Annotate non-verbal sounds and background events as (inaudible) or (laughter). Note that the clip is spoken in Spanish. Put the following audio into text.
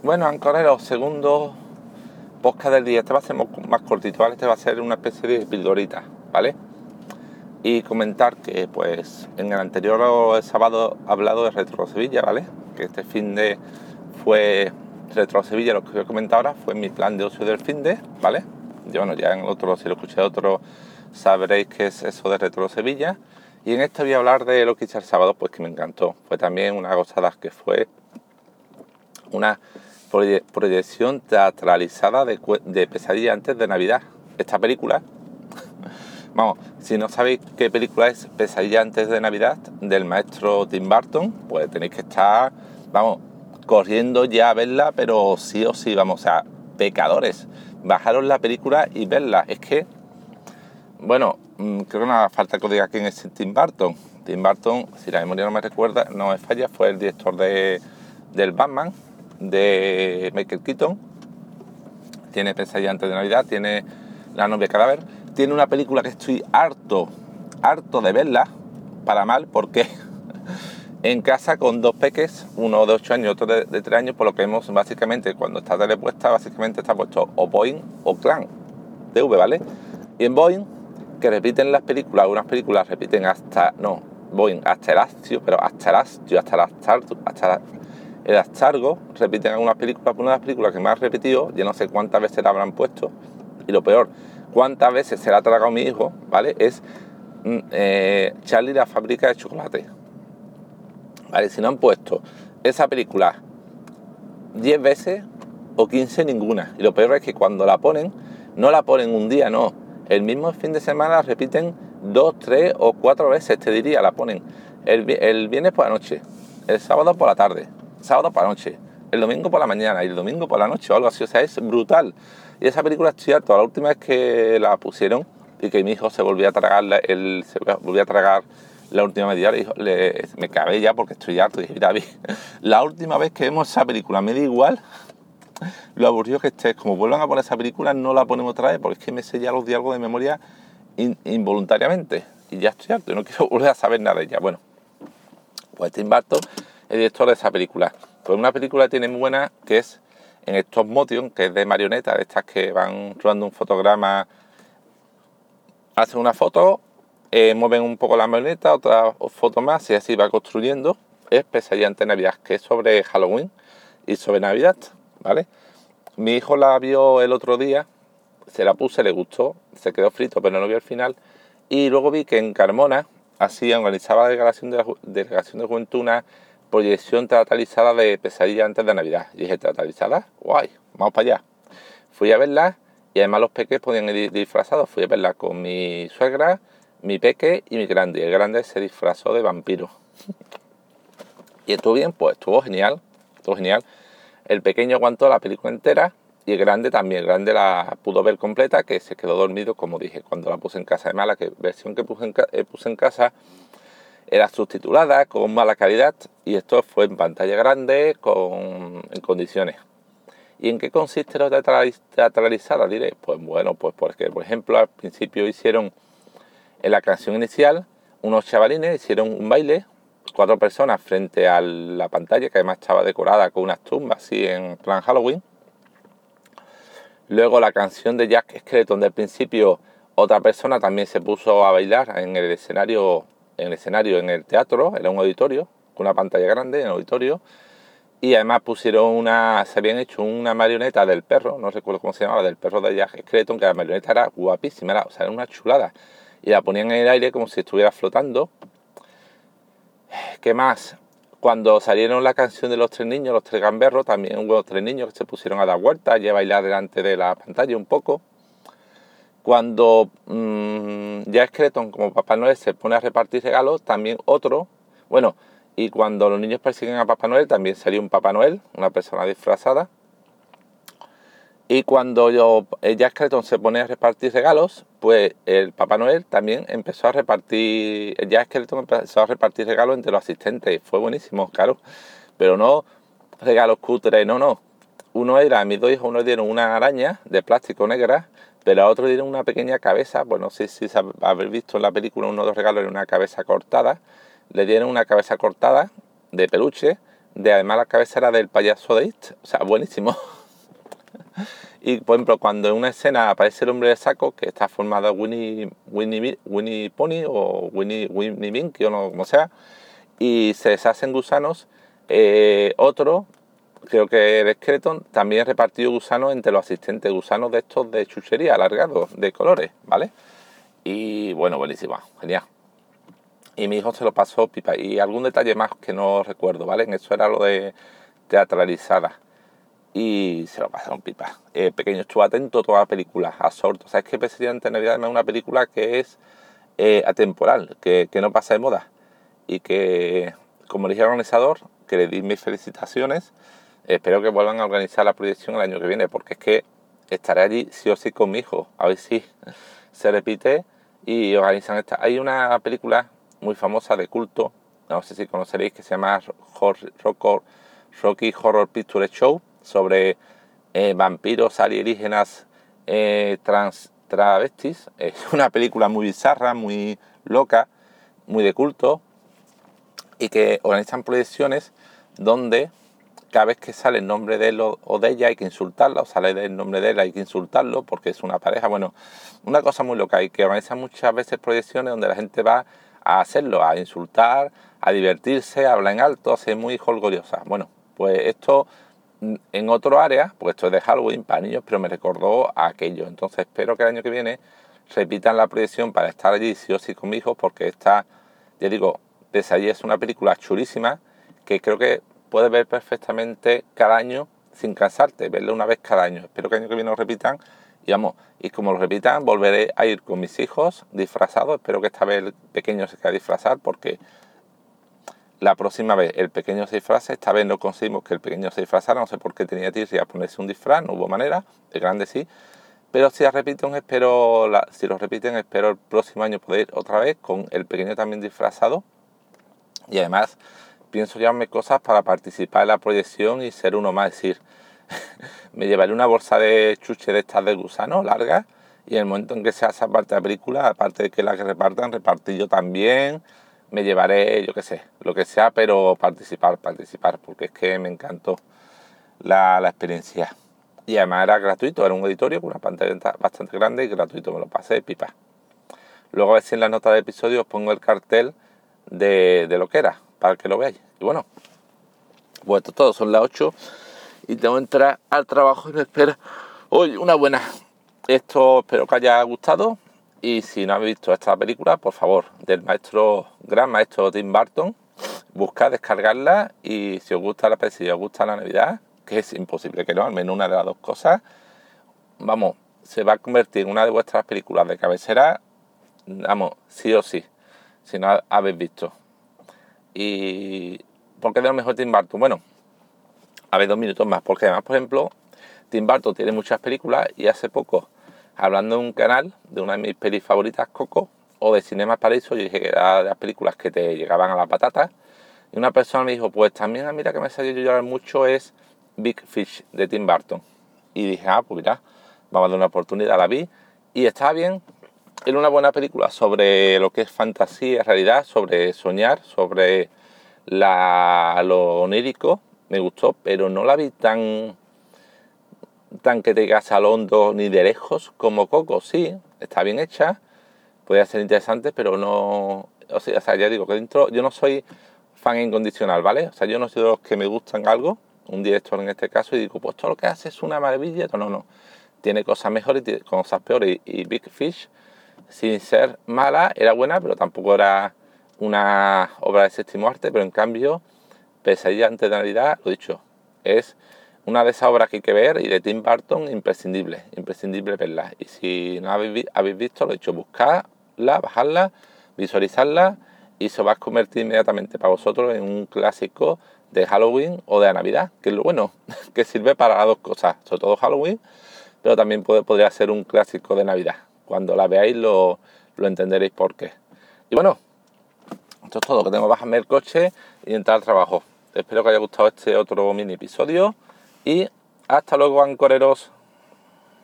Bueno, Ancorero, segundo podcast del día. Este va a ser más cortito, ¿vale? Este va a ser una especie de pildorita, ¿vale? Y comentar que, pues, en el anterior sábado he hablado de Retro Sevilla, ¿vale? Que este fin de fue Retro Sevilla, lo que voy a comentar ahora fue mi plan de ocio del fin de, ¿vale? Yo, bueno, ya en otro, si lo escuché otro, sabréis qué es eso de Retro Sevilla. Y en este voy a hablar de lo que hice el sábado, pues que me encantó. Fue también una gozada que fue una proyección teatralizada de, de, Pesadilla antes de Navidad. Esta película, (laughs) vamos, si no sabéis qué película es Pesadilla antes de Navidad del maestro Tim Burton, pues tenéis que estar, vamos, corriendo ya a verla, pero sí o sí, vamos, sea, pecadores, bajaros la película y verla. Es que, bueno, mm, creo que no hace falta que os diga quién es Tim Burton. Tim Burton, si la memoria no me recuerda, no me falla, fue el director de, del Batman, de Michael Keaton, tiene Pesadilla antes de Navidad, tiene La novia cadáver, tiene una película que estoy harto, harto de verla, para mal, porque (laughs) en casa con dos peques, uno de 8 años y otro de, de 3 años, por lo que hemos básicamente, cuando está telepuesta, básicamente está puesto o Boeing o Clan, TV, ¿vale? Y en Boeing, que repiten las películas, algunas películas repiten hasta, no, Boeing, hasta el astio, pero hasta el astio, hasta el astargo, hasta el astargo, repiten algunas películas, una de las películas que más repetido, yo no sé cuántas veces la habrán puesto, y lo peor, cuántas veces se la ha tragado mi hijo, ¿vale? Es mm, eh, Charlie la fábrica de chocolate. ¿Vale? Si no han puesto esa película 10 veces o 15 ninguna. Y lo peor es que cuando la ponen, no la ponen un día, no. El mismo fin de semana la repiten dos, tres o cuatro veces, te diría, la ponen. El viernes por la noche, el sábado por la tarde, sábado por la noche, el domingo por la mañana y el domingo por la noche o algo así. O sea, es brutal. Y esa película es cierto, la última vez que la pusieron y que mi hijo se volvía a tragar, el, se volvía a tragar la última media hora, le, me cabé ya porque estoy harto. Y dije, David, la última vez que vemos esa película me da igual lo aburrido que estés. Como vuelvan a poner esa película, no la ponemos otra vez porque es que me sé ya los diálogos de memoria involuntariamente. Y ya estoy harto y no quiero (laughs) volver a saber nada de ella. Bueno, pues Tim Burton el director de esa película. Pues una película tiene muy buena que es en stop motion, que es de marioneta, de estas que van rodando un fotograma, hacen una foto, eh, mueven un poco la marioneta, otra foto más y así va construyendo. Es Pesadilla ante Navidad, que es sobre Halloween y sobre Navidad, ¿vale? Mi hijo la vio el otro día, se la puse, le gustó, se quedó frito, pero no vio el final. Y luego vi que en Carmona, así organizaba la delegación de, la, delegación de juventud proyección teatralizada de Pesadilla antes de Navidad. Y dije, ¿teatralizada? Guay, vamos para allá. Fui a verla y además los peques podían ir disfrazados. Fui a verla con mi suegra, mi peque y mi grande. El grande se disfrazó de vampiro. y estuvo bien, pues estuvo genial. Estuvo genial. El pequeño aguantó la película entera y el grande también. El grande la pudo ver completa, que se quedó dormido, como dije, cuando la puse en casa. Además, la que, versión que puse en, eh, puse en casa era subtitulada con mala calidad y esto fue en pantalla grande con, en condiciones. ¿Y en qué consiste la teatralizada? Diré, pues bueno, pues porque por ejemplo al principio hicieron en la canción inicial unos chavalines hicieron un baile, cuatro personas frente a la pantalla que además estaba decorada con unas tumbas así en plan Halloween. Luego la canción de Jack Skeleton del principio, otra persona también se puso a bailar en el escenario en el escenario en el teatro, era un auditorio, con una pantalla grande en el auditorio, y además pusieron una, se habían hecho una marioneta del perro, no recuerdo cómo se llamaba, del perro de Jack Skeleton, que la marioneta era guapísima, era, o sea, era una chulada, y la ponían en el aire como si estuviera flotando. ¿Qué más? Cuando salieron la canción de los tres niños, los tres gamberros, también hubo tres niños que se pusieron a dar vueltas y a bailar delante de la pantalla un poco. Cuando mmm, ya Skeleton, como Papá Noel, se pone a repartir regalos, también otro, bueno, y cuando los niños persiguen a Papá Noel, también salió un Papá Noel, una persona disfrazada. Y cuando yo, ya Skeleton se pone a repartir regalos, pues el Papá Noel también empezó a repartir, ya Skeleton empezó a repartir regalos entre los asistentes. Fue buenísimo, claro. Pero no regalos cutres, no, no. Uno era, mis dos hijos, uno dieron una araña de plástico negra pero a otro dieron una pequeña cabeza, pues no sé si habéis visto en la película uno de los regalos era una cabeza cortada, le dieron una cabeza cortada de peluche de además la cabecera del payaso de It. O sea, buenísimo. (laughs) y por ejemplo, cuando en una escena aparece el hombre de saco, que está formado Winnie, Winnie, Winnie Pony o Winnie, Winnie Binky o no, como sea, y se deshacen gusanos, eh, otro, creo que el Skeleton, también repartió gusanos entre los asistentes, gusanos de estos de chuchería alargados, de colores, ¿vale? Y bueno, buenísima, genial. Y mi hijo se lo pasó pipa. Y algún detalle más que no recuerdo, ¿vale? En eso era lo de teatralizada. Y se lo pasaron pipa. Eh, pequeño, estuvo atento a toda la película, absorto. O sea, es que Presidente Navidad es una película que es eh, atemporal, que, que no pasa de moda. Y que, como dije al organizador, que le di mis felicitaciones, espero que vuelvan a organizar la proyección el año que viene, porque es que estaré allí sí o sí con mi hijo. A ver si (laughs) se repite y organizan esta. Hay una película muy famosa de culto, no sé si conoceréis, que se llama Rocky Horror Picture Show, sobre eh, vampiros alienígenas eh, trans travestis. (laughs) Es una película muy bizarra, muy loca, muy de culto, y que organizan proyecciones donde cada vez que sale el nombre de él o de ella hay que insultarla, o sale el nombre de él hay que insultarlo porque es una pareja. Bueno, una cosa muy loca y que organizan muchas veces proyecciones donde la gente va a hacerlo, a insultar, a divertirse, a hablar en alto, a ser muy jolgoriosa. Bueno, pues esto mm, en otro área, pues esto es de Halloween para niños, pero me recordó a aquello. Entonces espero que el año que viene repitan la proyección para estar allí sí o sí con mi hijo porque esta, ya digo, desde allí es una película chulísima que creo que puedes ver perfectamente cada año sin cansarte, verlo una vez cada año. Espero que el año que viene lo repitan y vamos, y como lo repitan, volveré a ir con mis hijos disfrazados. Espero que esta vez el pequeño se quede disfrazar porque la próxima vez el pequeño se disfraza, esta vez no conseguimos que el pequeño se disfrazara, no sé por qué tenía a ponerse un disfraz, no hubo manera, el grande sí. Pero si, repiten, espero, si lo repiten, espero el próximo año poder ir otra vez con el pequeño también disfrazado. Y además pienso llevarme cosas para participar en la proyección y ser uno más. Es decir, (laughs) me llevaré una bolsa de chuche de estas de gusano larga y en el momento en que se hace parte de la película, aparte de que la que repartan, repartir yo también. Me llevaré, yo qué sé, lo que sea, pero participar, participar, porque es que me encantó la, la experiencia. Y además era gratuito, era un auditorio con una pantalla bastante grande y gratuito, me lo pasé pipa. Luego a ver si en la nota del episodio os pongo el cartel de, de lo que era, para que lo veáis. Y bueno, pues esto todo, son las 8 y tengo que entrar al trabajo y me espera hoy una buena. Esto espero que haya gustado y si no habéis visto esta película, por favor, del maestro, gran maestro Tim Burton, buscad descargarla y si os gusta la si os gusta la Navidad, que es imposible que no, al menos una de las dos cosas, vamos, se va a convertir en una de vuestras películas de cabecera, vamos, sí o sí, si no habéis visto. ¿Y por qué de lo mejor Tim Burton? Bueno, a ver, dos minutos más, porque además, por ejemplo, Tim Burton tiene muchas películas y hace poco, hablando de un canal, de una de mis pelis favoritas, Coco, o de Cinema Paraíso, yo dije que era de las películas que te llegaban a la patata, y una persona me dijo, pues también a mira que me salió llorar mucho es Big Fish de Tim Burton. Y dije, ah, pues mira, vamos a dar una oportunidad, la vi, y estaba bien, era una buena película sobre lo que es fantasía, realidad, sobre soñar, sobre lo onírico. Me gustó, pero no la vi tan, tan que te digas al hondo ni de lejos como Coco. Sí, está bien hecha, podría ser interesante, pero no. O sea, ya digo que dentro yo no soy fan incondicional, ¿vale? O sea, yo no soy de los que me gustan algo, un director en este caso, y digo, pues todo lo que hace es una maravilla. No, no, no. Tiene cosas mejores y cosas peores. Y Big Fish sin ser mala, era buena, pero tampoco era una obra de séptimo arte, pero en cambio, Pesadilla antes de Navidad, lo dicho, es una de esas obras que hay que ver y de Tim Burton imprescindible, imprescindible verla. Y si no habéis, visto, lo he dicho, buscarla, bajarla, visualizarla y se va a convertir inmediatamente para vosotros en un clásico de Halloween o de Navidad, que es lo bueno, (laughs) que sirve para las dos cosas, sobre todo Halloween, pero también podría ser un clásico de Navidad. Cuando la veáis lo, entenderéis por qué. Y bueno, esto es todo, que tengo que bajarme el coche y entrar al trabajo. Espero que haya gustado este otro mini episodio y hasta luego, ancoreros.